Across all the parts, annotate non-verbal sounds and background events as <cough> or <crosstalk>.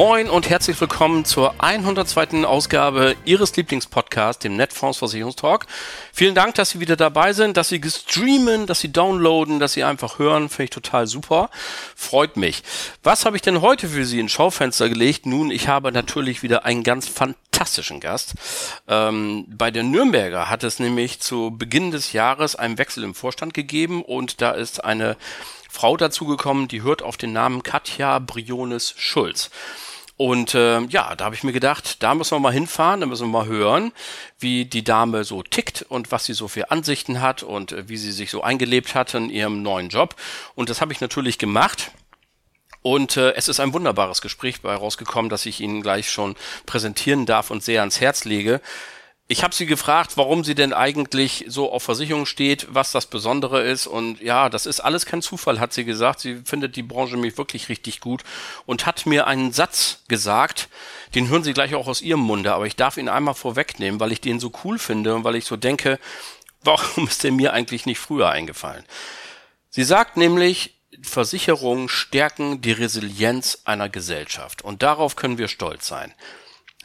Moin und herzlich willkommen zur 102. Ausgabe Ihres Lieblingspodcasts, dem Netfonds Versicherungstalk. Vielen Dank, dass Sie wieder dabei sind, dass Sie streamen, dass Sie downloaden, dass Sie einfach hören. Finde ich total super. Freut mich. Was habe ich denn heute für Sie ins Schaufenster gelegt? Nun, ich habe natürlich wieder einen ganz fantastischen Gast. Ähm, bei der Nürnberger hat es nämlich zu Beginn des Jahres einen Wechsel im Vorstand gegeben und da ist eine Frau dazugekommen, die hört auf den Namen Katja Briones Schulz. Und äh, ja, da habe ich mir gedacht, da müssen wir mal hinfahren, da müssen wir mal hören, wie die Dame so tickt und was sie so für Ansichten hat und äh, wie sie sich so eingelebt hat in ihrem neuen Job. Und das habe ich natürlich gemacht. Und äh, es ist ein wunderbares Gespräch bei rausgekommen, das ich Ihnen gleich schon präsentieren darf und sehr ans Herz lege. Ich habe sie gefragt, warum sie denn eigentlich so auf Versicherung steht, was das Besondere ist. Und ja, das ist alles kein Zufall, hat sie gesagt. Sie findet die Branche mich wirklich richtig gut und hat mir einen Satz gesagt, den hören Sie gleich auch aus Ihrem Munde, aber ich darf ihn einmal vorwegnehmen, weil ich den so cool finde und weil ich so denke, <laughs> warum ist der mir eigentlich nicht früher eingefallen? Sie sagt nämlich, Versicherungen stärken die Resilienz einer Gesellschaft und darauf können wir stolz sein.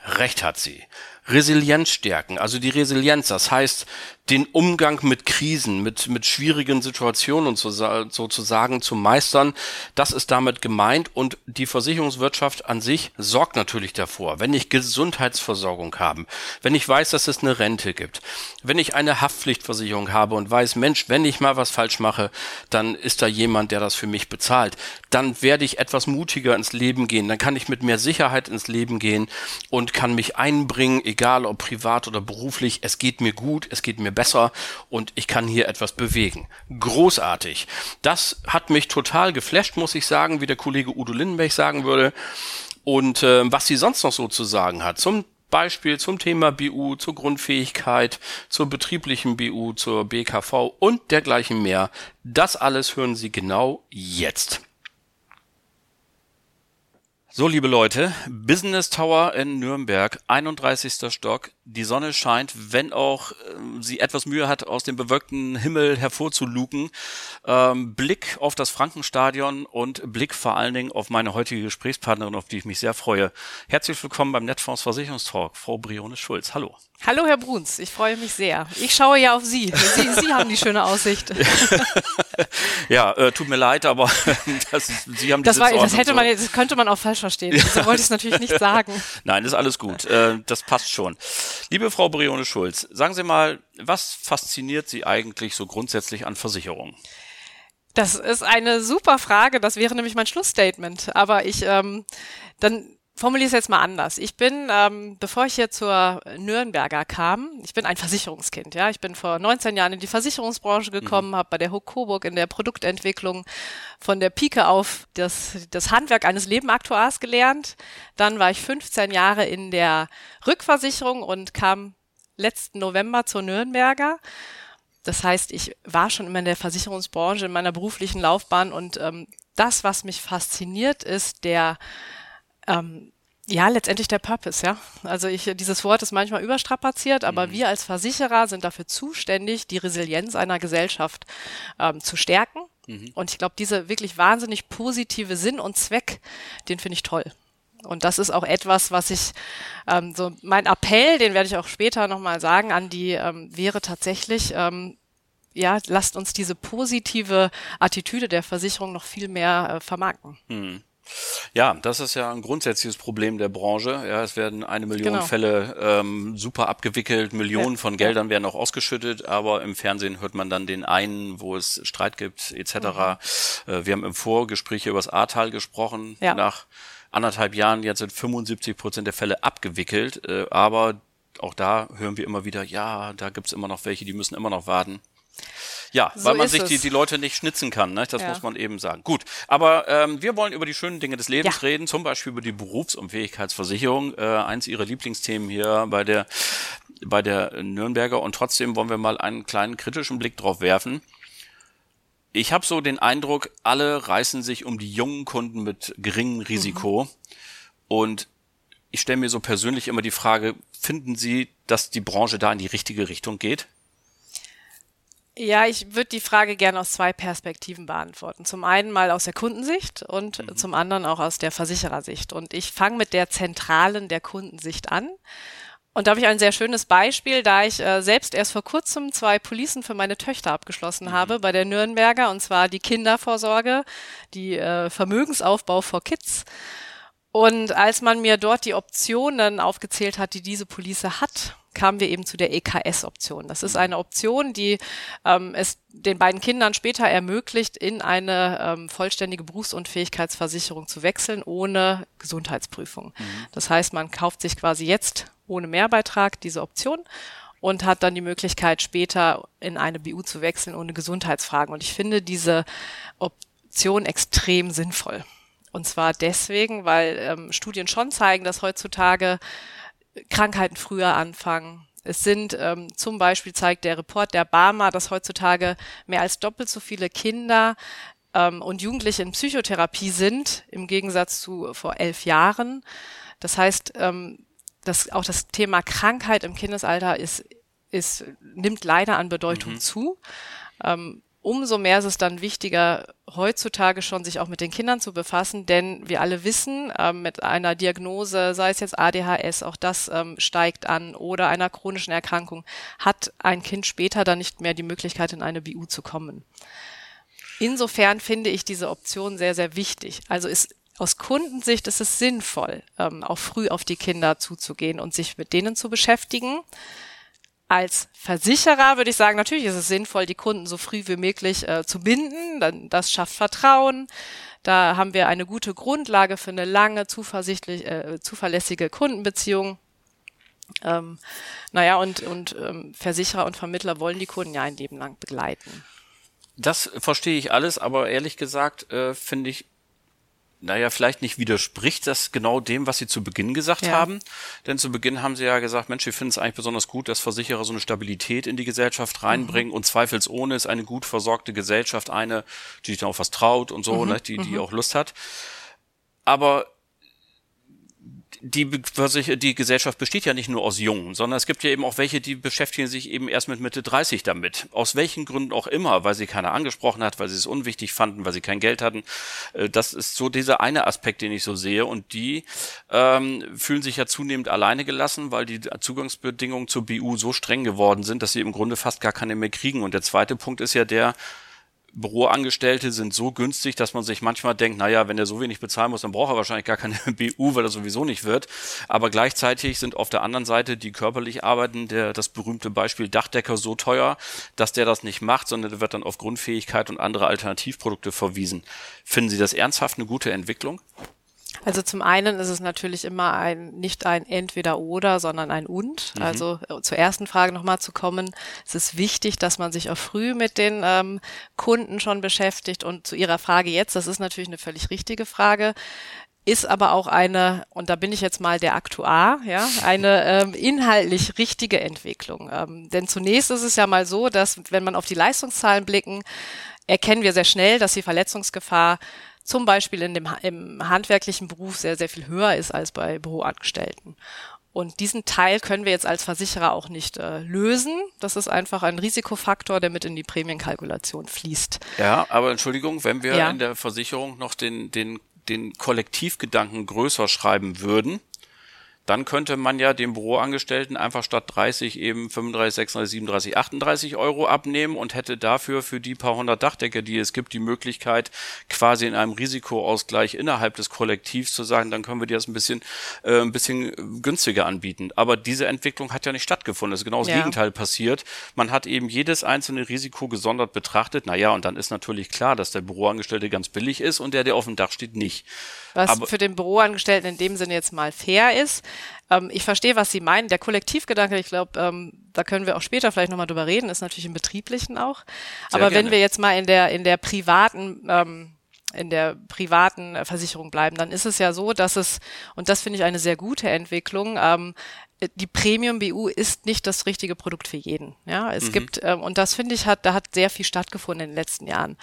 Recht hat sie. Resilienz stärken, also die Resilienz, das heißt, den Umgang mit Krisen, mit, mit schwierigen Situationen und so, sozusagen zu meistern. Das ist damit gemeint und die Versicherungswirtschaft an sich sorgt natürlich davor, wenn ich Gesundheitsversorgung habe, wenn ich weiß, dass es eine Rente gibt, wenn ich eine Haftpflichtversicherung habe und weiß, Mensch, wenn ich mal was falsch mache, dann ist da jemand, der das für mich bezahlt. Dann werde ich etwas mutiger ins Leben gehen, dann kann ich mit mehr Sicherheit ins Leben gehen und kann mich einbringen, egal ob privat oder beruflich. Es geht mir gut, es geht mir besser und ich kann hier etwas bewegen. Großartig. Das hat mich total geflasht, muss ich sagen, wie der Kollege Udo Lindenberg sagen würde. Und äh, was sie sonst noch so zu sagen hat zum Beispiel zum Thema BU, zur Grundfähigkeit, zur betrieblichen BU, zur BKV und dergleichen mehr. Das alles hören Sie genau jetzt. So, liebe Leute, Business Tower in Nürnberg, 31. Stock. Die Sonne scheint, wenn auch äh, sie etwas Mühe hat, aus dem bewölkten Himmel hervorzuluken. Ähm, Blick auf das Frankenstadion und Blick vor allen Dingen auf meine heutige Gesprächspartnerin, auf die ich mich sehr freue. Herzlich willkommen beim Netfonds Versicherungstalk, Frau Brione Schulz. Hallo. Hallo, Herr Bruns, ich freue mich sehr. Ich schaue ja auf Sie. Sie, Sie haben die schöne Aussicht. <laughs> <laughs> ja, äh, tut mir leid, aber <laughs> das, Sie haben die das, war, das hätte man, das könnte man auch falsch verstehen. So wollte ich es natürlich nicht sagen. <laughs> Nein, ist alles gut. Äh, das passt schon. Liebe Frau Brione Schulz, sagen Sie mal, was fasziniert Sie eigentlich so grundsätzlich an Versicherungen? Das ist eine super Frage. Das wäre nämlich mein Schlussstatement. Aber ich ähm, dann formuliere es jetzt mal anders. Ich bin, ähm, bevor ich hier zur Nürnberger kam, ich bin ein Versicherungskind. Ja, ich bin vor 19 Jahren in die Versicherungsbranche gekommen, mhm. habe bei der Hook Coburg in der Produktentwicklung von der Pike auf das, das Handwerk eines Lebenaktuars gelernt. Dann war ich 15 Jahre in der Rückversicherung und kam letzten November zur Nürnberger. Das heißt, ich war schon immer in der Versicherungsbranche in meiner beruflichen Laufbahn und ähm, das, was mich fasziniert, ist der ähm, ja, letztendlich der Purpose, ja. Also ich, dieses Wort ist manchmal überstrapaziert, aber mhm. wir als Versicherer sind dafür zuständig, die Resilienz einer Gesellschaft ähm, zu stärken. Mhm. Und ich glaube, diese wirklich wahnsinnig positive Sinn und Zweck, den finde ich toll. Und das ist auch etwas, was ich, ähm, so mein Appell, den werde ich auch später nochmal sagen, an die ähm, wäre tatsächlich, ähm, ja, lasst uns diese positive Attitüde der Versicherung noch viel mehr äh, vermarkten. Mhm. Ja, das ist ja ein grundsätzliches Problem der Branche. Ja, es werden eine Million genau. Fälle ähm, super abgewickelt, Millionen von Geldern werden auch ausgeschüttet, aber im Fernsehen hört man dann den einen, wo es Streit gibt, etc. Mhm. Äh, wir haben im Vorgespräch über das Ahrtal gesprochen. Ja. Nach anderthalb Jahren jetzt sind 75 Prozent der Fälle abgewickelt, äh, aber auch da hören wir immer wieder, ja, da gibt's immer noch welche, die müssen immer noch warten. Ja, so weil man sich die, die Leute nicht schnitzen kann, ne? das ja. muss man eben sagen. Gut, aber ähm, wir wollen über die schönen Dinge des Lebens ja. reden, zum Beispiel über die Berufsunfähigkeitsversicherung, äh, eins ihrer Lieblingsthemen hier bei der, bei der Nürnberger und trotzdem wollen wir mal einen kleinen kritischen Blick drauf werfen. Ich habe so den Eindruck, alle reißen sich um die jungen Kunden mit geringem Risiko. Mhm. Und ich stelle mir so persönlich immer die Frage, finden Sie, dass die Branche da in die richtige Richtung geht? Ja, ich würde die Frage gerne aus zwei Perspektiven beantworten. Zum einen mal aus der Kundensicht und mhm. zum anderen auch aus der Versicherersicht. Und ich fange mit der zentralen der Kundensicht an. Und da habe ich ein sehr schönes Beispiel, da ich äh, selbst erst vor kurzem zwei Policen für meine Töchter abgeschlossen mhm. habe bei der Nürnberger, und zwar die Kindervorsorge, die äh, Vermögensaufbau for Kids. Und als man mir dort die Optionen aufgezählt hat, die diese Police hat, kamen wir eben zu der EKS-Option. Das ist mhm. eine Option, die ähm, es den beiden Kindern später ermöglicht, in eine ähm, vollständige Berufsunfähigkeitsversicherung zu wechseln, ohne Gesundheitsprüfung. Mhm. Das heißt, man kauft sich quasi jetzt ohne Mehrbeitrag diese Option und hat dann die Möglichkeit, später in eine BU zu wechseln ohne Gesundheitsfragen. Und ich finde diese Option extrem sinnvoll. Und zwar deswegen, weil ähm, Studien schon zeigen, dass heutzutage Krankheiten früher anfangen. Es sind ähm, zum Beispiel zeigt der Report der Barmer, dass heutzutage mehr als doppelt so viele Kinder ähm, und Jugendliche in Psychotherapie sind im Gegensatz zu vor elf Jahren. Das heißt, ähm, dass auch das Thema Krankheit im Kindesalter ist, ist nimmt leider an Bedeutung mhm. zu. Ähm, umso mehr ist es dann wichtiger, heutzutage schon sich auch mit den Kindern zu befassen, denn wir alle wissen, ähm, mit einer Diagnose, sei es jetzt ADHS, auch das ähm, steigt an, oder einer chronischen Erkrankung, hat ein Kind später dann nicht mehr die Möglichkeit, in eine BU zu kommen. Insofern finde ich diese Option sehr, sehr wichtig. Also ist aus Kundensicht ist es sinnvoll, ähm, auch früh auf die Kinder zuzugehen und sich mit denen zu beschäftigen. Als Versicherer würde ich sagen, natürlich ist es sinnvoll, die Kunden so früh wie möglich äh, zu binden. Dann, das schafft Vertrauen. Da haben wir eine gute Grundlage für eine lange, zuversichtlich, äh, zuverlässige Kundenbeziehung. Ähm, naja, und, und ähm, Versicherer und Vermittler wollen die Kunden ja ein Leben lang begleiten. Das verstehe ich alles, aber ehrlich gesagt äh, finde ich naja, vielleicht nicht widerspricht das genau dem, was Sie zu Beginn gesagt ja. haben. Denn zu Beginn haben Sie ja gesagt, Mensch, wir finden es eigentlich besonders gut, dass Versicherer so eine Stabilität in die Gesellschaft reinbringen mhm. und zweifelsohne ist eine gut versorgte Gesellschaft eine, die sich dann auch was traut und so, mhm. ne, die, die mhm. auch Lust hat. Aber die, die Gesellschaft besteht ja nicht nur aus Jungen, sondern es gibt ja eben auch welche, die beschäftigen sich eben erst mit Mitte 30 damit. Aus welchen Gründen auch immer, weil sie keiner angesprochen hat, weil sie es unwichtig fanden, weil sie kein Geld hatten. Äh, das ist so dieser eine Aspekt, den ich so sehe. Und die ähm, fühlen sich ja zunehmend alleine gelassen, weil die Zugangsbedingungen zur BU so streng geworden sind, dass sie im Grunde fast gar keine mehr kriegen. Und der zweite Punkt ist ja der, Büroangestellte sind so günstig, dass man sich manchmal denkt, naja, wenn er so wenig bezahlen muss, dann braucht er wahrscheinlich gar keine <laughs> BU, weil er sowieso nicht wird. Aber gleichzeitig sind auf der anderen Seite die körperlich arbeiten, der, das berühmte Beispiel Dachdecker so teuer, dass der das nicht macht, sondern der wird dann auf Grundfähigkeit und andere Alternativprodukte verwiesen. Finden Sie das ernsthaft eine gute Entwicklung? Also zum einen ist es natürlich immer ein, nicht ein entweder oder, sondern ein und. Mhm. Also äh, zur ersten Frage nochmal zu kommen. Es ist wichtig, dass man sich auch früh mit den ähm, Kunden schon beschäftigt. Und zu Ihrer Frage jetzt, das ist natürlich eine völlig richtige Frage ist aber auch eine, und da bin ich jetzt mal der Aktuar, ja, eine ähm, inhaltlich richtige Entwicklung. Ähm, denn zunächst ist es ja mal so, dass wenn man auf die Leistungszahlen blicken, erkennen wir sehr schnell, dass die Verletzungsgefahr zum Beispiel in dem, im handwerklichen Beruf sehr, sehr viel höher ist als bei Büroangestellten. Und diesen Teil können wir jetzt als Versicherer auch nicht äh, lösen. Das ist einfach ein Risikofaktor, der mit in die Prämienkalkulation fließt. Ja, aber Entschuldigung, wenn wir ja. in der Versicherung noch den, den, den Kollektivgedanken größer schreiben würden, dann könnte man ja dem Büroangestellten einfach statt 30 eben 35, 36, 37, 38 Euro abnehmen und hätte dafür für die paar hundert Dachdecker, die es gibt, die Möglichkeit, quasi in einem Risikoausgleich innerhalb des Kollektivs zu sagen, dann können wir dir das ein bisschen, äh, ein bisschen günstiger anbieten. Aber diese Entwicklung hat ja nicht stattgefunden. Es ist genau das ja. Gegenteil passiert. Man hat eben jedes einzelne Risiko gesondert betrachtet. Naja, und dann ist natürlich klar, dass der Büroangestellte ganz billig ist und der, der auf dem Dach steht, nicht. Was Aber für den Büroangestellten in dem Sinne jetzt mal fair ist. Ähm, ich verstehe, was Sie meinen. Der Kollektivgedanke, ich glaube, ähm, da können wir auch später vielleicht nochmal drüber reden, ist natürlich im Betrieblichen auch. Aber gerne. wenn wir jetzt mal in der, in der privaten, ähm, in der privaten Versicherung bleiben, dann ist es ja so, dass es, und das finde ich eine sehr gute Entwicklung, ähm, äh, die Premium BU ist nicht das richtige Produkt für jeden. Ja, es mhm. gibt ähm, und das finde ich hat, da hat sehr viel stattgefunden in den letzten Jahren.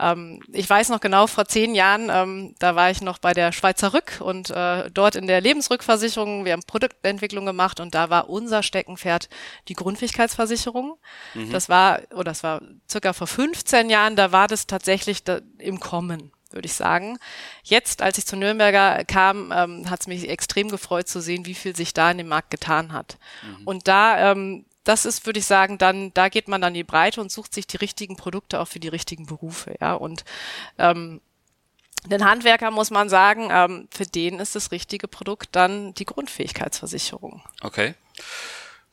Ähm, ich weiß noch genau vor zehn Jahren, ähm, da war ich noch bei der Schweizer Rück und äh, dort in der Lebensrückversicherung. Wir haben Produktentwicklung gemacht und da war unser Steckenpferd die Grundfähigkeitsversicherung. Mhm. Das war oder das war circa vor 15 Jahren. Da war das tatsächlich da, im Kommen würde ich sagen. Jetzt, als ich zu Nürnberger kam, ähm, hat es mich extrem gefreut zu sehen, wie viel sich da in dem Markt getan hat. Mhm. Und da, ähm, das ist, würde ich sagen, dann, da geht man dann in die Breite und sucht sich die richtigen Produkte auch für die richtigen Berufe, ja. Und ähm, den Handwerker muss man sagen, ähm, für den ist das richtige Produkt dann die Grundfähigkeitsversicherung. Okay.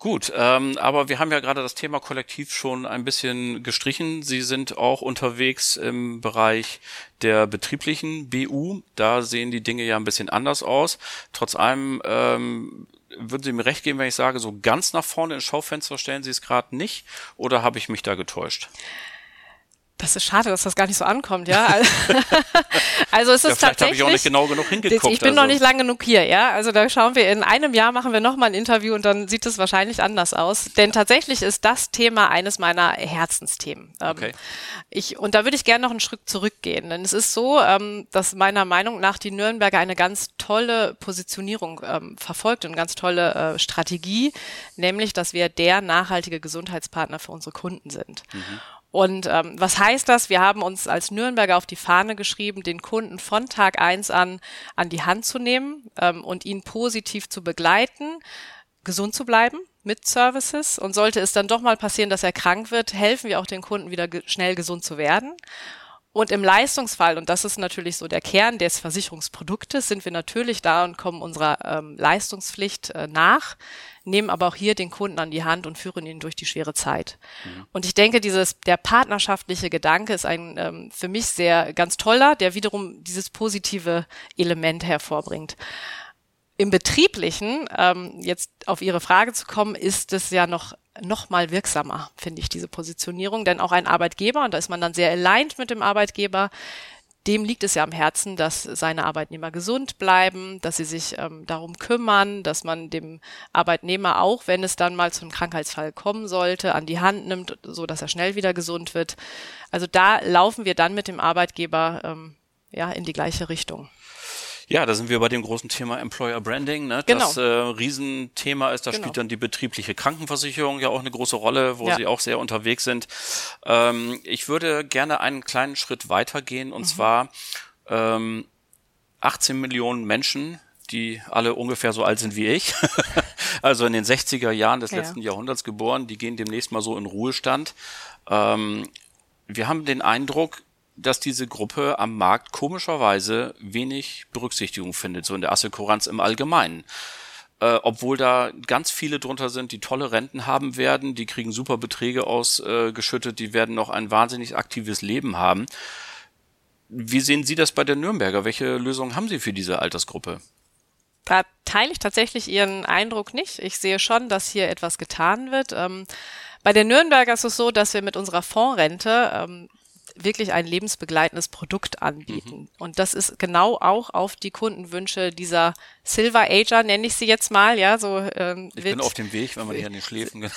Gut, ähm, aber wir haben ja gerade das Thema Kollektiv schon ein bisschen gestrichen. Sie sind auch unterwegs im Bereich der betrieblichen BU. Da sehen die Dinge ja ein bisschen anders aus. Trotz allem ähm, würden Sie mir recht geben, wenn ich sage, so ganz nach vorne ins Schaufenster stellen Sie es gerade nicht, oder habe ich mich da getäuscht? Das ist schade, dass das gar nicht so ankommt, ja. <laughs> Also es ist ja, vielleicht tatsächlich. habe ich auch nicht genau genug hingeguckt. Ich bin also. noch nicht lang genug hier, ja. Also da schauen wir in einem Jahr machen wir noch mal ein Interview und dann sieht es wahrscheinlich anders aus. Denn ja. tatsächlich ist das Thema eines meiner Herzensthemen. Ähm, okay. Ich und da würde ich gerne noch einen Schritt zurückgehen, denn es ist so, ähm, dass meiner Meinung nach die Nürnberger eine ganz tolle Positionierung ähm, verfolgt und eine ganz tolle äh, Strategie, nämlich, dass wir der nachhaltige Gesundheitspartner für unsere Kunden sind. Mhm. Und ähm, was heißt das? Wir haben uns als Nürnberger auf die Fahne geschrieben, den Kunden von Tag eins an an die Hand zu nehmen ähm, und ihn positiv zu begleiten, gesund zu bleiben mit Services. Und sollte es dann doch mal passieren, dass er krank wird, helfen wir auch den Kunden wieder ge schnell gesund zu werden. Und im Leistungsfall, und das ist natürlich so der Kern des Versicherungsproduktes, sind wir natürlich da und kommen unserer ähm, Leistungspflicht äh, nach, nehmen aber auch hier den Kunden an die Hand und führen ihn durch die schwere Zeit. Mhm. Und ich denke, dieses, der partnerschaftliche Gedanke ist ein ähm, für mich sehr ganz toller, der wiederum dieses positive Element hervorbringt. Im Betrieblichen, ähm, jetzt auf Ihre Frage zu kommen, ist es ja noch noch mal wirksamer, finde ich, diese Positionierung. Denn auch ein Arbeitgeber, und da ist man dann sehr aligned mit dem Arbeitgeber, dem liegt es ja am Herzen, dass seine Arbeitnehmer gesund bleiben, dass sie sich ähm, darum kümmern, dass man dem Arbeitnehmer auch, wenn es dann mal zum Krankheitsfall kommen sollte, an die Hand nimmt, so dass er schnell wieder gesund wird. Also da laufen wir dann mit dem Arbeitgeber ähm, ja in die gleiche Richtung. Ja, da sind wir bei dem großen Thema Employer Branding. Ne? Genau. Das äh, Riesenthema ist, da genau. spielt dann die betriebliche Krankenversicherung ja auch eine große Rolle, wo ja. sie auch sehr unterwegs sind. Ähm, ich würde gerne einen kleinen Schritt weitergehen und mhm. zwar ähm, 18 Millionen Menschen, die alle ungefähr so alt sind wie ich, <laughs> also in den 60er Jahren des ja. letzten Jahrhunderts geboren, die gehen demnächst mal so in Ruhestand. Ähm, wir haben den Eindruck, dass diese Gruppe am Markt komischerweise wenig Berücksichtigung findet, so in der Assekuranz im Allgemeinen. Äh, obwohl da ganz viele drunter sind, die tolle Renten haben werden, die kriegen super Beträge ausgeschüttet, äh, die werden noch ein wahnsinnig aktives Leben haben. Wie sehen Sie das bei der Nürnberger? Welche Lösungen haben Sie für diese Altersgruppe? Da teile ich tatsächlich Ihren Eindruck nicht. Ich sehe schon, dass hier etwas getan wird. Ähm, bei der Nürnberger ist es so, dass wir mit unserer Fondsrente ähm, wirklich ein lebensbegleitendes Produkt anbieten. Mhm. Und das ist genau auch auf die Kundenwünsche dieser Silver Ager, nenne ich sie jetzt mal, ja, so. Ähm, ich bin auf dem Weg, wenn man hier an den Schläfen. <laughs>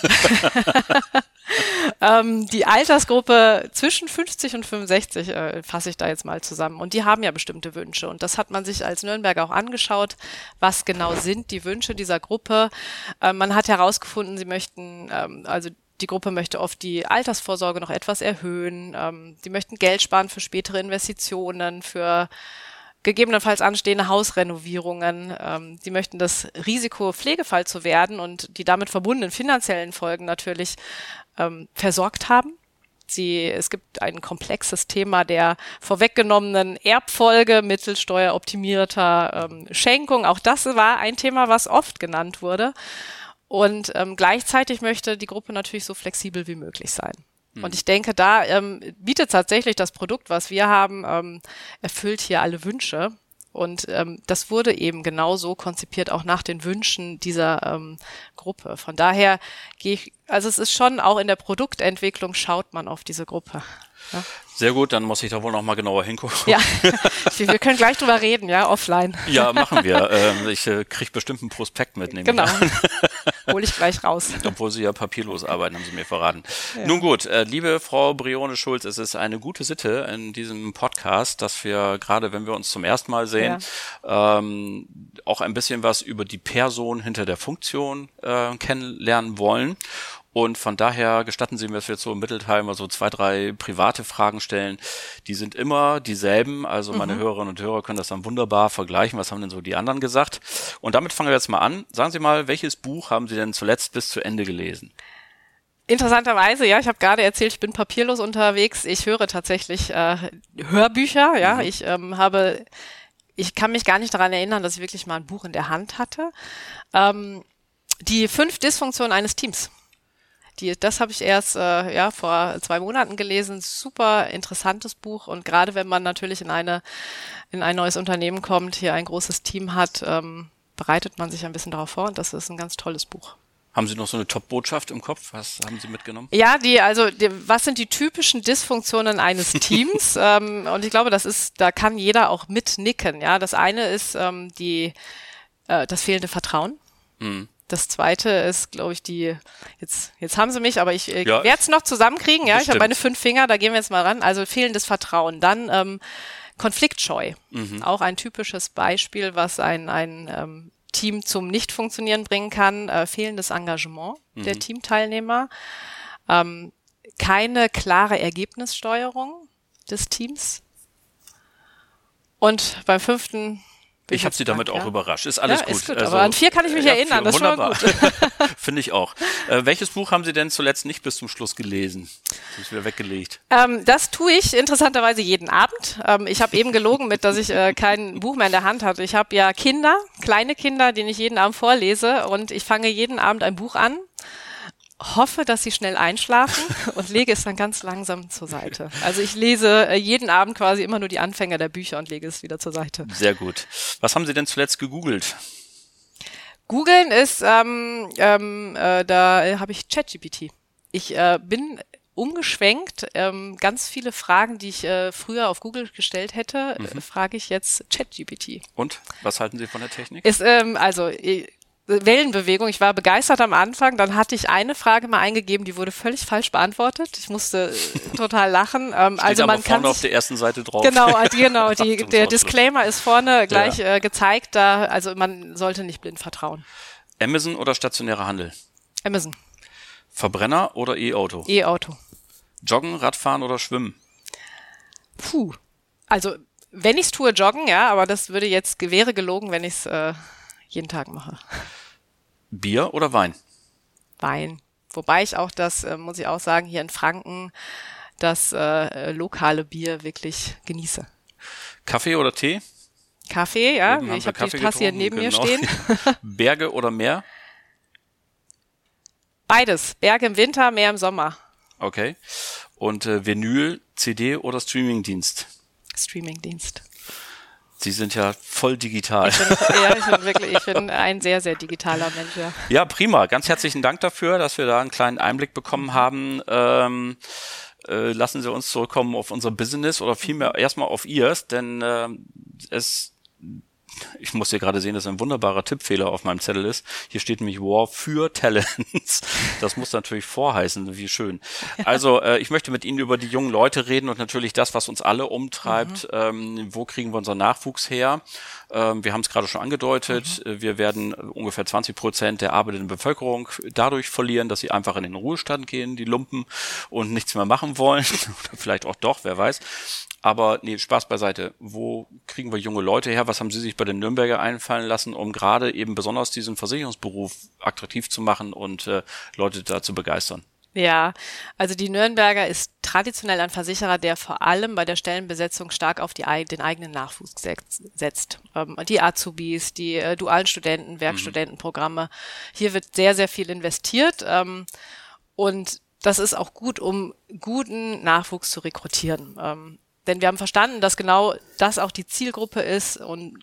ähm, die Altersgruppe zwischen 50 und 65 äh, fasse ich da jetzt mal zusammen. Und die haben ja bestimmte Wünsche. Und das hat man sich als Nürnberger auch angeschaut, was genau sind die Wünsche dieser Gruppe. Äh, man hat herausgefunden, sie möchten, ähm, also die Gruppe möchte oft die Altersvorsorge noch etwas erhöhen. Ähm, die möchten Geld sparen für spätere Investitionen, für gegebenenfalls anstehende Hausrenovierungen. Ähm, die möchten das Risiko, Pflegefall zu werden und die damit verbundenen finanziellen Folgen natürlich ähm, versorgt haben. Sie, es gibt ein komplexes Thema der vorweggenommenen Erbfolge mittels steueroptimierter ähm, Schenkung. Auch das war ein Thema, was oft genannt wurde. Und ähm, gleichzeitig möchte die Gruppe natürlich so flexibel wie möglich sein. Mhm. Und ich denke, da ähm, bietet tatsächlich das Produkt, was wir haben, ähm, erfüllt hier alle Wünsche. Und ähm, das wurde eben genau so konzipiert, auch nach den Wünschen dieser ähm, Gruppe. Von daher gehe ich, also es ist schon auch in der Produktentwicklung schaut man auf diese Gruppe. Ja. Sehr gut, dann muss ich da wohl noch mal genauer hingucken. Ja, <laughs> wir können gleich drüber reden, ja, offline. Ja, machen wir. Ähm, ich äh, kriege bestimmt einen Prospekt mit. Genau. Hol ich gleich raus. <laughs> Obwohl Sie ja papierlos arbeiten, haben Sie mir verraten. Ja. Nun gut, äh, liebe Frau Brione Schulz, es ist eine gute Sitte in diesem Podcast, dass wir gerade, wenn wir uns zum ersten Mal sehen, ja. ähm, auch ein bisschen was über die Person hinter der Funktion äh, kennenlernen wollen. Und von daher gestatten Sie mir, dass wir jetzt so im Mittelteil mal so zwei, drei private Fragen stellen. Die sind immer dieselben. Also meine mhm. Hörerinnen und Hörer können das dann wunderbar vergleichen. Was haben denn so die anderen gesagt? Und damit fangen wir jetzt mal an. Sagen Sie mal, welches Buch haben Sie denn zuletzt bis zu Ende gelesen? Interessanterweise, ja, ich habe gerade erzählt, ich bin papierlos unterwegs. Ich höre tatsächlich äh, Hörbücher, ja. Mhm. Ich ähm, habe, ich kann mich gar nicht daran erinnern, dass ich wirklich mal ein Buch in der Hand hatte. Ähm, die fünf Dysfunktionen eines Teams. Die, das habe ich erst äh, ja vor zwei Monaten gelesen. Super interessantes Buch und gerade wenn man natürlich in eine in ein neues Unternehmen kommt, hier ein großes Team hat, ähm, bereitet man sich ein bisschen darauf vor und das ist ein ganz tolles Buch. Haben Sie noch so eine Top-Botschaft im Kopf? Was haben Sie mitgenommen? Ja, die, also die, was sind die typischen Dysfunktionen eines <laughs> Teams? ähm, und ich glaube, das ist, da kann jeder auch mitnicken. Ja, das eine ist ähm, die äh, das fehlende Vertrauen. Mhm. Das zweite ist, glaube ich, die, jetzt, jetzt haben sie mich, aber ich äh, ja, werde es noch zusammenkriegen, ja. Ich habe meine fünf Finger, da gehen wir jetzt mal ran. Also fehlendes Vertrauen. Dann ähm, Konfliktscheu. Mhm. Auch ein typisches Beispiel, was ein, ein ähm, Team zum Nicht-Funktionieren bringen kann. Äh, fehlendes Engagement mhm. der Teamteilnehmer. Ähm, keine klare Ergebnissteuerung des Teams. Und beim fünften ich habe Sie damit ja. auch überrascht. Ist alles ja, gut. Ist gut also, aber an vier kann ich mich ja, erinnern. Das wunderbar. <laughs> <laughs> Finde ich auch. Äh, welches Buch haben Sie denn zuletzt nicht bis zum Schluss gelesen? Das ist wieder weggelegt. Ähm, das tue ich interessanterweise jeden Abend. Ähm, ich habe eben gelogen mit, dass ich äh, kein Buch mehr in der Hand hatte. Ich habe ja Kinder, kleine Kinder, denen ich jeden Abend vorlese und ich fange jeden Abend ein Buch an hoffe, dass sie schnell einschlafen <laughs> und lege es dann ganz langsam zur Seite. Also ich lese äh, jeden Abend quasi immer nur die Anfänger der Bücher und lege es wieder zur Seite. Sehr gut. Was haben Sie denn zuletzt gegoogelt? Googeln ist, ähm, ähm, äh, da habe ich ChatGPT. Ich äh, bin umgeschwenkt. Ähm, ganz viele Fragen, die ich äh, früher auf Google gestellt hätte, mhm. äh, frage ich jetzt ChatGPT. Und was halten Sie von der Technik? Ist ähm, also Wellenbewegung. Ich war begeistert am Anfang. Dann hatte ich eine Frage mal eingegeben, die wurde völlig falsch beantwortet. Ich musste äh, <laughs> total lachen. Ähm, also man kann vorne auf der ersten Seite drauf. Genau, <laughs> genau. Die, der Disclaimer ist vorne gleich ja. äh, gezeigt. Da, also man sollte nicht blind vertrauen. Amazon oder stationärer Handel? Amazon. Verbrenner oder E-Auto? E-Auto. Joggen, Radfahren oder Schwimmen? Puh. Also wenn ich es tue, joggen, ja, aber das würde jetzt wäre gelogen, wenn ich es äh, jeden Tag mache. Bier oder Wein? Wein. Wobei ich auch das, äh, muss ich auch sagen, hier in Franken das äh, lokale Bier wirklich genieße. Kaffee oder Tee? Kaffee, ja. ich habe die Tasse hier neben genau. mir stehen. <laughs> Berge oder Meer? Beides. Berge im Winter, Meer im Sommer. Okay. Und äh, Vinyl, CD oder Streamingdienst? Streamingdienst. Sie sind ja voll digital. Ich bin, ja, ich bin wirklich, ich bin ein sehr, sehr digitaler Mensch, ja. Ja, prima. Ganz herzlichen Dank dafür, dass wir da einen kleinen Einblick bekommen haben. Ähm, äh, lassen Sie uns zurückkommen auf unser Business oder vielmehr erstmal auf Ihrs, denn äh, es ich muss hier gerade sehen, dass ein wunderbarer Tippfehler auf meinem Zettel ist. Hier steht nämlich War für Talents. Das muss natürlich vorheißen, wie schön. Also äh, ich möchte mit Ihnen über die jungen Leute reden und natürlich das, was uns alle umtreibt. Mhm. Ähm, wo kriegen wir unseren Nachwuchs her? Ähm, wir haben es gerade schon angedeutet. Mhm. Wir werden ungefähr 20 Prozent der arbeitenden Bevölkerung dadurch verlieren, dass sie einfach in den Ruhestand gehen, die Lumpen, und nichts mehr machen wollen. <laughs> Oder vielleicht auch doch, wer weiß. Aber nee, Spaß beiseite. Wo kriegen wir junge Leute her? Was haben Sie sich bei den Nürnberger einfallen lassen, um gerade eben besonders diesen Versicherungsberuf attraktiv zu machen und äh, Leute da zu begeistern? Ja, also die Nürnberger ist traditionell ein Versicherer, der vor allem bei der Stellenbesetzung stark auf die, den eigenen Nachwuchs setzt. Ähm, die Azubis, die äh, dualen Studenten, Werkstudentenprogramme. Hier wird sehr, sehr viel investiert. Ähm, und das ist auch gut, um guten Nachwuchs zu rekrutieren. Ähm, denn wir haben verstanden, dass genau das auch die Zielgruppe ist und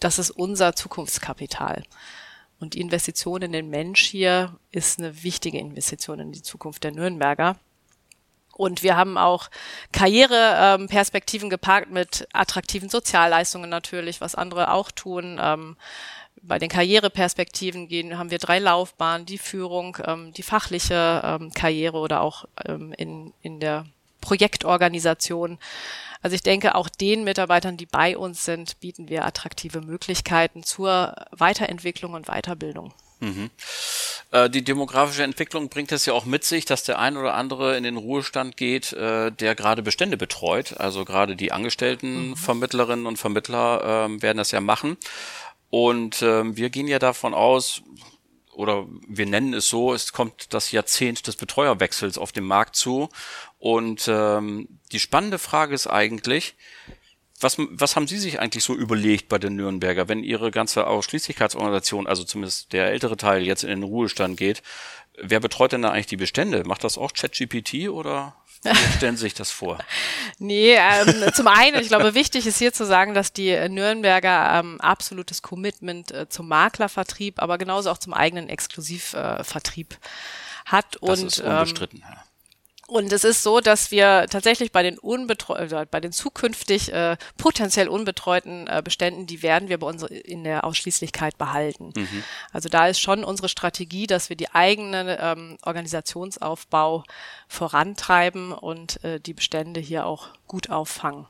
das ist unser Zukunftskapital. Und die Investition in den Mensch hier ist eine wichtige Investition in die Zukunft der Nürnberger. Und wir haben auch Karriereperspektiven geparkt mit attraktiven Sozialleistungen natürlich, was andere auch tun. Ähm, bei den Karriereperspektiven gehen, haben wir drei Laufbahnen, die Führung, ähm, die fachliche ähm, Karriere oder auch ähm, in, in der Projektorganisation. Also ich denke, auch den Mitarbeitern, die bei uns sind, bieten wir attraktive Möglichkeiten zur Weiterentwicklung und Weiterbildung. Mhm. Äh, die demografische Entwicklung bringt es ja auch mit sich, dass der ein oder andere in den Ruhestand geht, äh, der gerade Bestände betreut. Also gerade die Angestellten, mhm. Vermittlerinnen und Vermittler äh, werden das ja machen. Und ähm, wir gehen ja davon aus, oder wir nennen es so, es kommt das Jahrzehnt des Betreuerwechsels auf dem Markt zu. Und ähm, die spannende Frage ist eigentlich, was, was haben Sie sich eigentlich so überlegt bei den Nürnberger, wenn Ihre ganze Ausschließlichkeitsorganisation, also zumindest der ältere Teil, jetzt in den Ruhestand geht? Wer betreut denn da eigentlich die Bestände? Macht das auch ChatGPT oder wie stellen Sie sich das vor? <laughs> nee, ähm, zum einen, ich glaube, wichtig ist hier zu sagen, dass die Nürnberger ähm, absolutes Commitment äh, zum Maklervertrieb, aber genauso auch zum eigenen Exklusivvertrieb äh, hat. Das und, ist unbestritten. Ähm, und es ist so, dass wir tatsächlich bei den unbetreuten, äh, bei den zukünftig äh, potenziell unbetreuten äh, Beständen, die werden wir bei uns in der Ausschließlichkeit behalten. Mhm. Also da ist schon unsere Strategie, dass wir die eigene ähm, Organisationsaufbau vorantreiben und äh, die Bestände hier auch gut auffangen.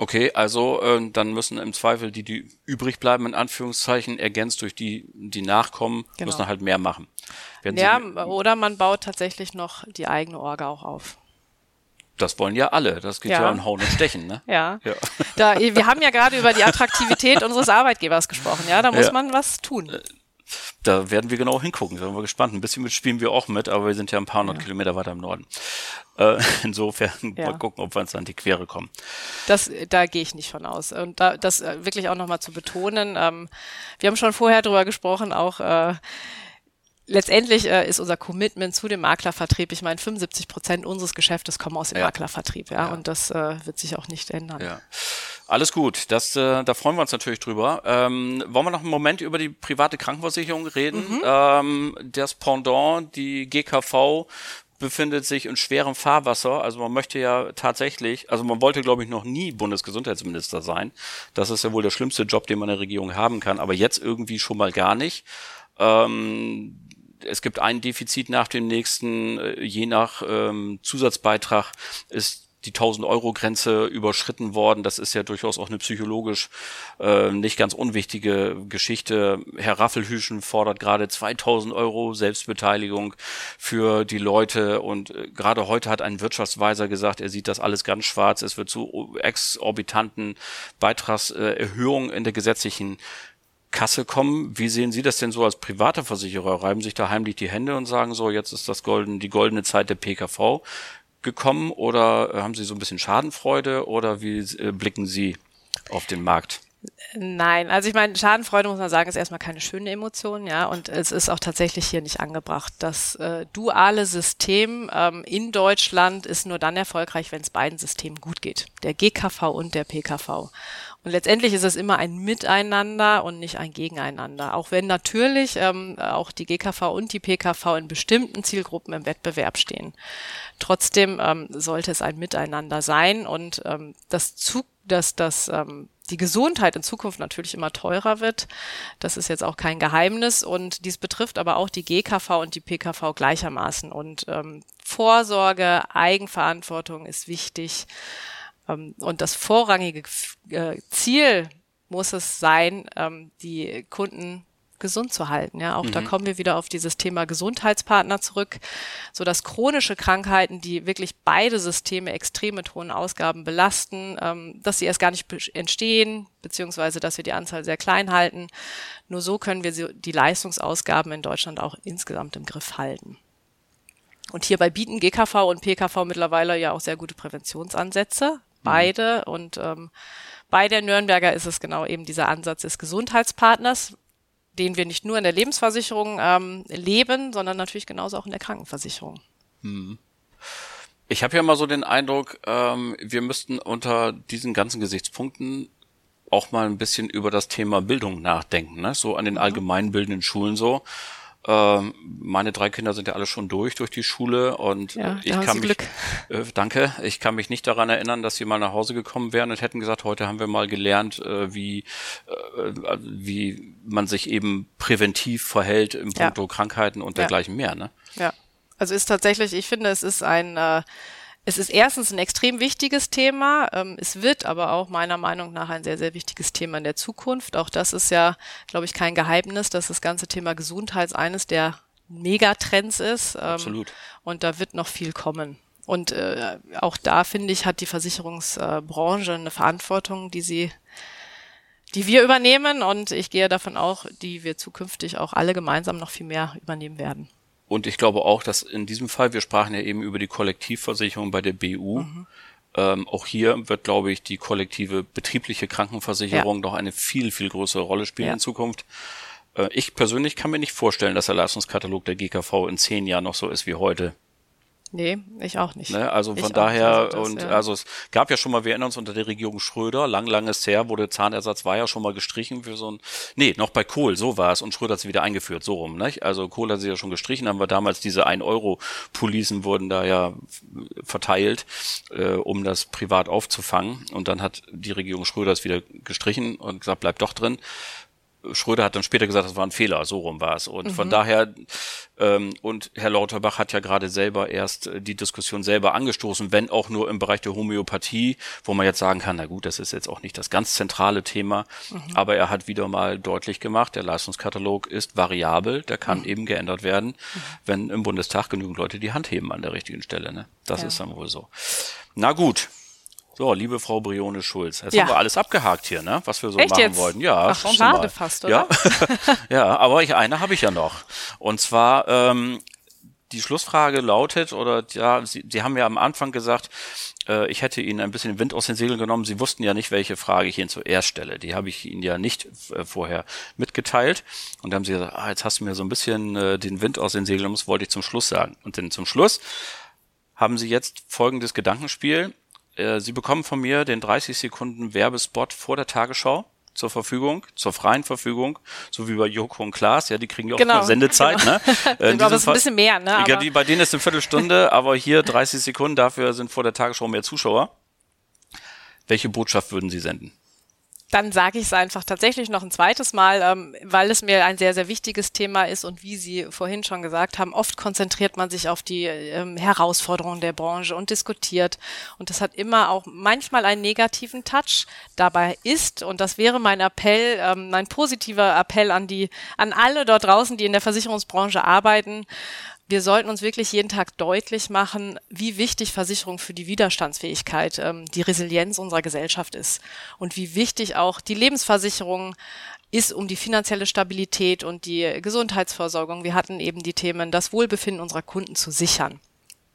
Okay, also äh, dann müssen im Zweifel die, die übrig bleiben, in Anführungszeichen, ergänzt durch die, die nachkommen, genau. müssen halt mehr machen. Werden ja, Sie, oder man baut tatsächlich noch die eigene Orga auch auf. Das wollen ja alle. Das geht ja, ja um Hauen und Stechen, ne? Ja. ja. Da, wir haben ja gerade über die Attraktivität unseres Arbeitgebers gesprochen, ja. Da muss ja. man was tun. Da werden wir genau hingucken. Da sind wir gespannt. Ein bisschen mitspielen wir auch mit, aber wir sind ja ein paar hundert ja. Kilometer weiter im Norden. Äh, <laughs> insofern ja. mal gucken, ob wir uns an die Quere kommen. Das, da gehe ich nicht von aus. Und da, das äh, wirklich auch nochmal zu betonen. Ähm, wir haben schon vorher drüber gesprochen, auch äh, letztendlich äh, ist unser Commitment zu dem Maklervertrieb, ich meine, 75 Prozent unseres Geschäftes kommen aus dem ja. Maklervertrieb, ja, ja. und das äh, wird sich auch nicht ändern. Ja. Alles gut, das, äh, da freuen wir uns natürlich drüber. Ähm, wollen wir noch einen Moment über die private Krankenversicherung reden? Mhm. Ähm, das Pendant, die GKV, befindet sich in schwerem Fahrwasser. Also man möchte ja tatsächlich, also man wollte, glaube ich, noch nie Bundesgesundheitsminister sein. Das ist ja wohl der schlimmste Job, den man in der Regierung haben kann, aber jetzt irgendwie schon mal gar nicht. Ähm, es gibt ein Defizit nach dem nächsten, äh, je nach ähm, Zusatzbeitrag ist die 1000 Euro Grenze überschritten worden. Das ist ja durchaus auch eine psychologisch äh, nicht ganz unwichtige Geschichte. Herr Raffelhüschen fordert gerade 2000 Euro Selbstbeteiligung für die Leute und äh, gerade heute hat ein Wirtschaftsweiser gesagt, er sieht das alles ganz schwarz. Es wird zu exorbitanten Beitragserhöhungen in der gesetzlichen Kasse kommen. Wie sehen Sie das denn so als privater Versicherer? Reiben sich da heimlich die Hände und sagen so, jetzt ist das golden, die goldene Zeit der PKV gekommen oder haben Sie so ein bisschen Schadenfreude oder wie äh, blicken Sie auf den Markt? Nein, also ich meine, Schadenfreude muss man sagen, ist erstmal keine schöne Emotion, ja, und es ist auch tatsächlich hier nicht angebracht. Das äh, duale System ähm, in Deutschland ist nur dann erfolgreich, wenn es beiden Systemen gut geht, der GKV und der PKV. Und letztendlich ist es immer ein Miteinander und nicht ein Gegeneinander. Auch wenn natürlich ähm, auch die GKV und die PKV in bestimmten Zielgruppen im Wettbewerb stehen. Trotzdem ähm, sollte es ein Miteinander sein und ähm, das Zug, dass das ähm, die Gesundheit in Zukunft natürlich immer teurer wird. Das ist jetzt auch kein Geheimnis und dies betrifft aber auch die GKV und die PKV gleichermaßen. Und ähm, Vorsorge, Eigenverantwortung ist wichtig. Ähm, und das vorrangige äh, Ziel muss es sein, ähm, die Kunden gesund zu halten. Ja, auch mhm. da kommen wir wieder auf dieses Thema Gesundheitspartner zurück, so dass chronische Krankheiten, die wirklich beide Systeme extrem mit hohen Ausgaben belasten, ähm, dass sie erst gar nicht entstehen, beziehungsweise dass wir die Anzahl sehr klein halten. Nur so können wir die Leistungsausgaben in Deutschland auch insgesamt im Griff halten. Und hierbei bieten GKV und PKV mittlerweile ja auch sehr gute Präventionsansätze beide. Mhm. Und ähm, bei der Nürnberger ist es genau eben dieser Ansatz des Gesundheitspartners, den wir nicht nur in der Lebensversicherung ähm, leben, sondern natürlich genauso auch in der Krankenversicherung. Mhm. Ich habe ja mal so den Eindruck, ähm, wir müssten unter diesen ganzen Gesichtspunkten auch mal ein bisschen über das Thema Bildung nachdenken, ne? so an den mhm. allgemeinbildenden Schulen so. Ähm, meine drei Kinder sind ja alle schon durch durch die Schule und ja, ich kann mich, <laughs> äh, danke, ich kann mich nicht daran erinnern, dass sie mal nach Hause gekommen wären und hätten gesagt, heute haben wir mal gelernt, äh, wie äh, wie man sich eben präventiv verhält im ja. Punkto Krankheiten und dergleichen mehr. Ne? Ja, also ist tatsächlich, ich finde, es ist ein äh, es ist erstens ein extrem wichtiges Thema. Ähm, es wird aber auch meiner Meinung nach ein sehr, sehr wichtiges Thema in der Zukunft. Auch das ist ja, glaube ich, kein Geheimnis, dass das ganze Thema Gesundheit eines der Megatrends ist. Ähm, Absolut. Und da wird noch viel kommen. Und äh, auch da, finde ich, hat die Versicherungsbranche eine Verantwortung, die sie die wir übernehmen und ich gehe davon auch, die wir zukünftig auch alle gemeinsam noch viel mehr übernehmen werden. Und ich glaube auch, dass in diesem Fall, wir sprachen ja eben über die Kollektivversicherung bei der BU, mhm. ähm, auch hier wird, glaube ich, die kollektive betriebliche Krankenversicherung ja. noch eine viel, viel größere Rolle spielen ja. in Zukunft. Äh, ich persönlich kann mir nicht vorstellen, dass der Leistungskatalog der GKV in zehn Jahren noch so ist wie heute. Nee, ich auch nicht. Ne? Also von ich daher, das, und ja. also es gab ja schon mal, wir erinnern uns unter der Regierung Schröder, lang, lang ist her, wurde Zahnersatz war ja schon mal gestrichen für so ein, nee, noch bei Kohl, so war es, und Schröder hat sie wieder eingeführt, so rum, nicht? Also Kohl hat sie ja schon gestrichen, haben wir damals diese 1-Euro-Policen wurden da ja verteilt, äh, um das privat aufzufangen, und dann hat die Regierung Schröder es wieder gestrichen und gesagt, bleibt doch drin. Schröder hat dann später gesagt, das war ein Fehler, so rum war es. Und mhm. von daher, ähm, und Herr Lauterbach hat ja gerade selber erst äh, die Diskussion selber angestoßen, wenn auch nur im Bereich der Homöopathie, wo man jetzt sagen kann, na gut, das ist jetzt auch nicht das ganz zentrale Thema, mhm. aber er hat wieder mal deutlich gemacht, der Leistungskatalog ist variabel, der kann mhm. eben geändert werden, mhm. wenn im Bundestag genügend Leute die Hand heben an der richtigen Stelle. Ne? Das ja. ist dann wohl so. Na gut, so, liebe Frau Brione Schulz, jetzt ja. haben wir alles abgehakt hier, ne? Was wir so Echt machen jetzt? wollten. Ja, Ach, schade fast, oder? Ja, <laughs> ja aber ich, eine habe ich ja noch. Und zwar, ähm, die Schlussfrage lautet, oder ja, Sie, Sie haben ja am Anfang gesagt, äh, ich hätte Ihnen ein bisschen Wind aus den Segeln genommen. Sie wussten ja nicht, welche Frage ich Ihnen zuerst stelle. Die habe ich Ihnen ja nicht äh, vorher mitgeteilt. Und da haben Sie gesagt, ah, jetzt hast du mir so ein bisschen äh, den Wind aus den Segeln, das wollte ich zum Schluss sagen. Und dann zum Schluss haben Sie jetzt folgendes Gedankenspiel. Äh, Sie bekommen von mir den 30 Sekunden Werbespot vor der Tagesschau zur Verfügung, zur freien Verfügung, so wie bei Joko und Klaas, ja, die kriegen ja auch genau, Sendezeit, <laughs> genau. ne? Äh, ich glaube, es ist ein bisschen mehr, ne? Die, bei denen ist eine Viertelstunde, <laughs> aber hier 30 Sekunden, dafür sind vor der Tagesschau mehr Zuschauer. Welche Botschaft würden Sie senden? Dann sage ich es einfach tatsächlich noch ein zweites Mal, ähm, weil es mir ein sehr, sehr wichtiges Thema ist und wie Sie vorhin schon gesagt haben, oft konzentriert man sich auf die ähm, Herausforderungen der Branche und diskutiert. Und das hat immer auch manchmal einen negativen Touch. Dabei ist, und das wäre mein Appell, ähm, mein positiver Appell an die, an alle dort draußen, die in der Versicherungsbranche arbeiten, wir sollten uns wirklich jeden Tag deutlich machen, wie wichtig Versicherung für die Widerstandsfähigkeit, ähm, die Resilienz unserer Gesellschaft ist und wie wichtig auch die Lebensversicherung ist, um die finanzielle Stabilität und die Gesundheitsversorgung. Wir hatten eben die Themen, das Wohlbefinden unserer Kunden zu sichern.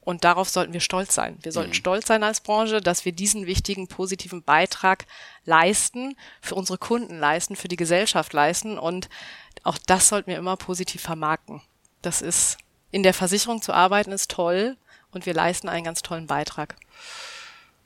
Und darauf sollten wir stolz sein. Wir sollten mhm. stolz sein als Branche, dass wir diesen wichtigen positiven Beitrag leisten, für unsere Kunden leisten, für die Gesellschaft leisten. Und auch das sollten wir immer positiv vermarkten. Das ist in der Versicherung zu arbeiten ist toll und wir leisten einen ganz tollen Beitrag.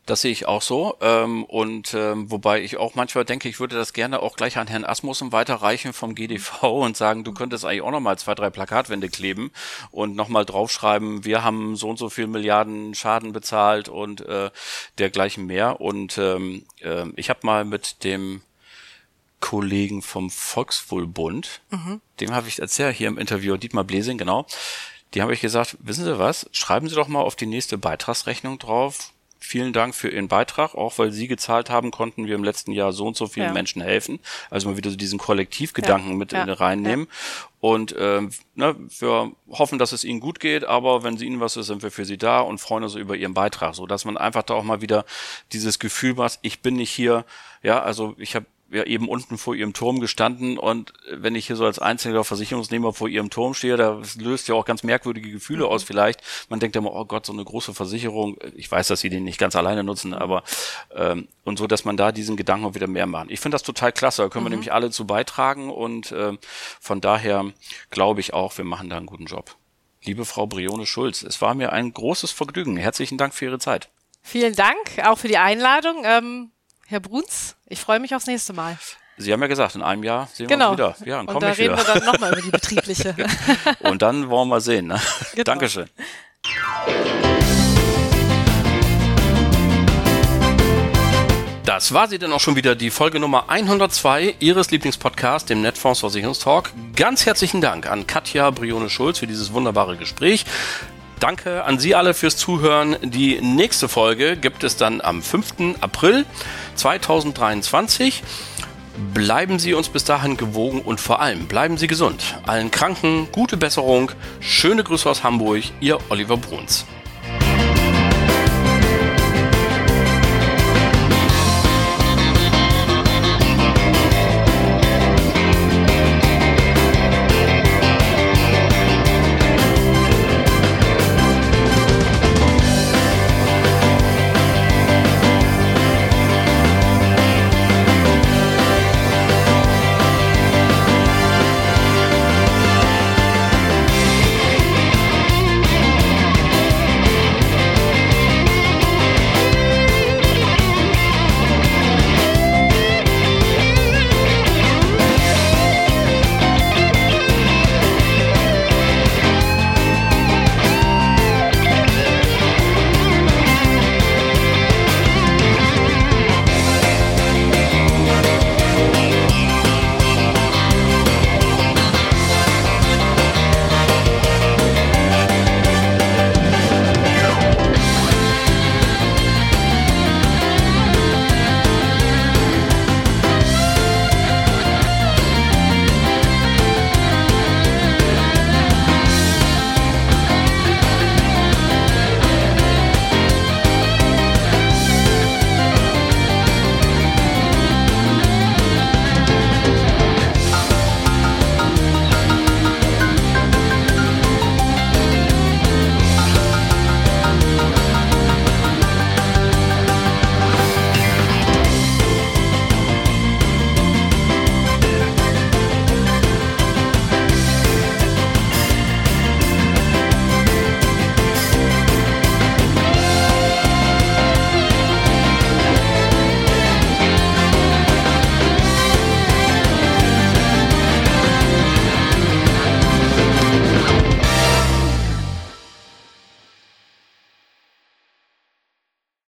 Das sehe ich auch so. Ähm, und ähm, wobei ich auch manchmal denke, ich würde das gerne auch gleich an Herrn Asmussen weiterreichen vom GDV <laughs> und sagen, du könntest eigentlich auch nochmal zwei, drei Plakatwände kleben und nochmal draufschreiben, wir haben so und so viel Milliarden Schaden bezahlt und äh, dergleichen mehr. Und ähm, äh, ich habe mal mit dem Kollegen vom Volkswohlbund, mhm. dem habe ich erzählt hier im Interview, Dietmar Blesing, genau, die habe ich gesagt, wissen Sie was, schreiben Sie doch mal auf die nächste Beitragsrechnung drauf. Vielen Dank für Ihren Beitrag. Auch weil Sie gezahlt haben, konnten wir im letzten Jahr so und so vielen ja. Menschen helfen. Also mal wieder so diesen Kollektivgedanken ja. mit ja. reinnehmen. Und ähm, ne, wir hoffen, dass es Ihnen gut geht, aber wenn es Ihnen was ist, sind wir für Sie da und freuen uns über Ihren Beitrag, so dass man einfach da auch mal wieder dieses Gefühl macht, ich bin nicht hier, ja, also ich habe ja eben unten vor ihrem Turm gestanden und wenn ich hier so als einziger Versicherungsnehmer vor ihrem Turm stehe, da löst ja auch ganz merkwürdige Gefühle mhm. aus vielleicht. Man denkt immer, oh Gott, so eine große Versicherung. Ich weiß, dass sie den nicht ganz alleine nutzen, aber ähm, und so, dass man da diesen Gedanken auch wieder mehr machen. Ich finde das total klasse, da können mhm. wir nämlich alle zu beitragen und äh, von daher glaube ich auch, wir machen da einen guten Job. Liebe Frau Brione Schulz, es war mir ein großes Vergnügen. Herzlichen Dank für Ihre Zeit. Vielen Dank auch für die Einladung. Ähm, Herr Bruns, ich freue mich aufs nächste Mal. Sie haben ja gesagt, in einem Jahr sehen genau. wir uns wieder. Ja, dann Und da reden wieder. wir dann nochmal über die betriebliche. <laughs> Und dann wollen wir sehen. Ne? Genau. Dankeschön. Das war sie dann auch schon wieder, die Folge Nummer 102 Ihres Lieblingspodcasts, dem Netfonds Versicherungstalk. Ganz herzlichen Dank an Katja Brione-Schulz für dieses wunderbare Gespräch. Danke an Sie alle fürs Zuhören. Die nächste Folge gibt es dann am 5. April 2023. Bleiben Sie uns bis dahin gewogen und vor allem bleiben Sie gesund. Allen Kranken gute Besserung. Schöne Grüße aus Hamburg, Ihr Oliver Bruns.